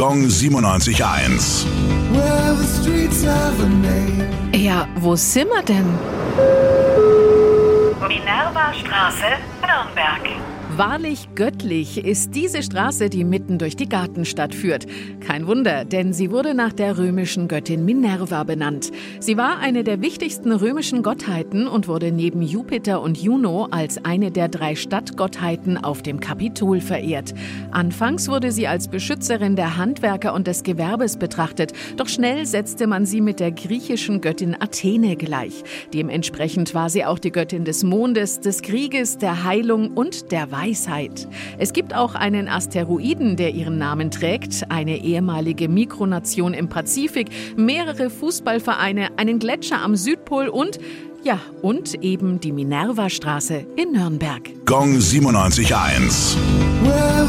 Gong 97.1. Well, the streets have a name. Ja, wo sind wir denn? Minerva Straße, Nürnberg. Wahrlich göttlich ist diese Straße, die mitten durch die Gartenstadt führt. Kein Wunder, denn sie wurde nach der römischen Göttin Minerva benannt. Sie war eine der wichtigsten römischen Gottheiten und wurde neben Jupiter und Juno als eine der drei Stadtgottheiten auf dem Kapitol verehrt. Anfangs wurde sie als Beschützerin der Handwerker und des Gewerbes betrachtet, doch schnell setzte man sie mit der griechischen Göttin Athene gleich. Dementsprechend war sie auch die Göttin des Mondes, des Krieges, der Heilung und der Weisheit. Es gibt auch einen Asteroiden, der ihren Namen trägt, eine ehemalige Mikronation im Pazifik, mehrere Fußballvereine, einen Gletscher am Südpol und ja, und eben die Minerva-Straße in Nürnberg. Gong 97.1. Well,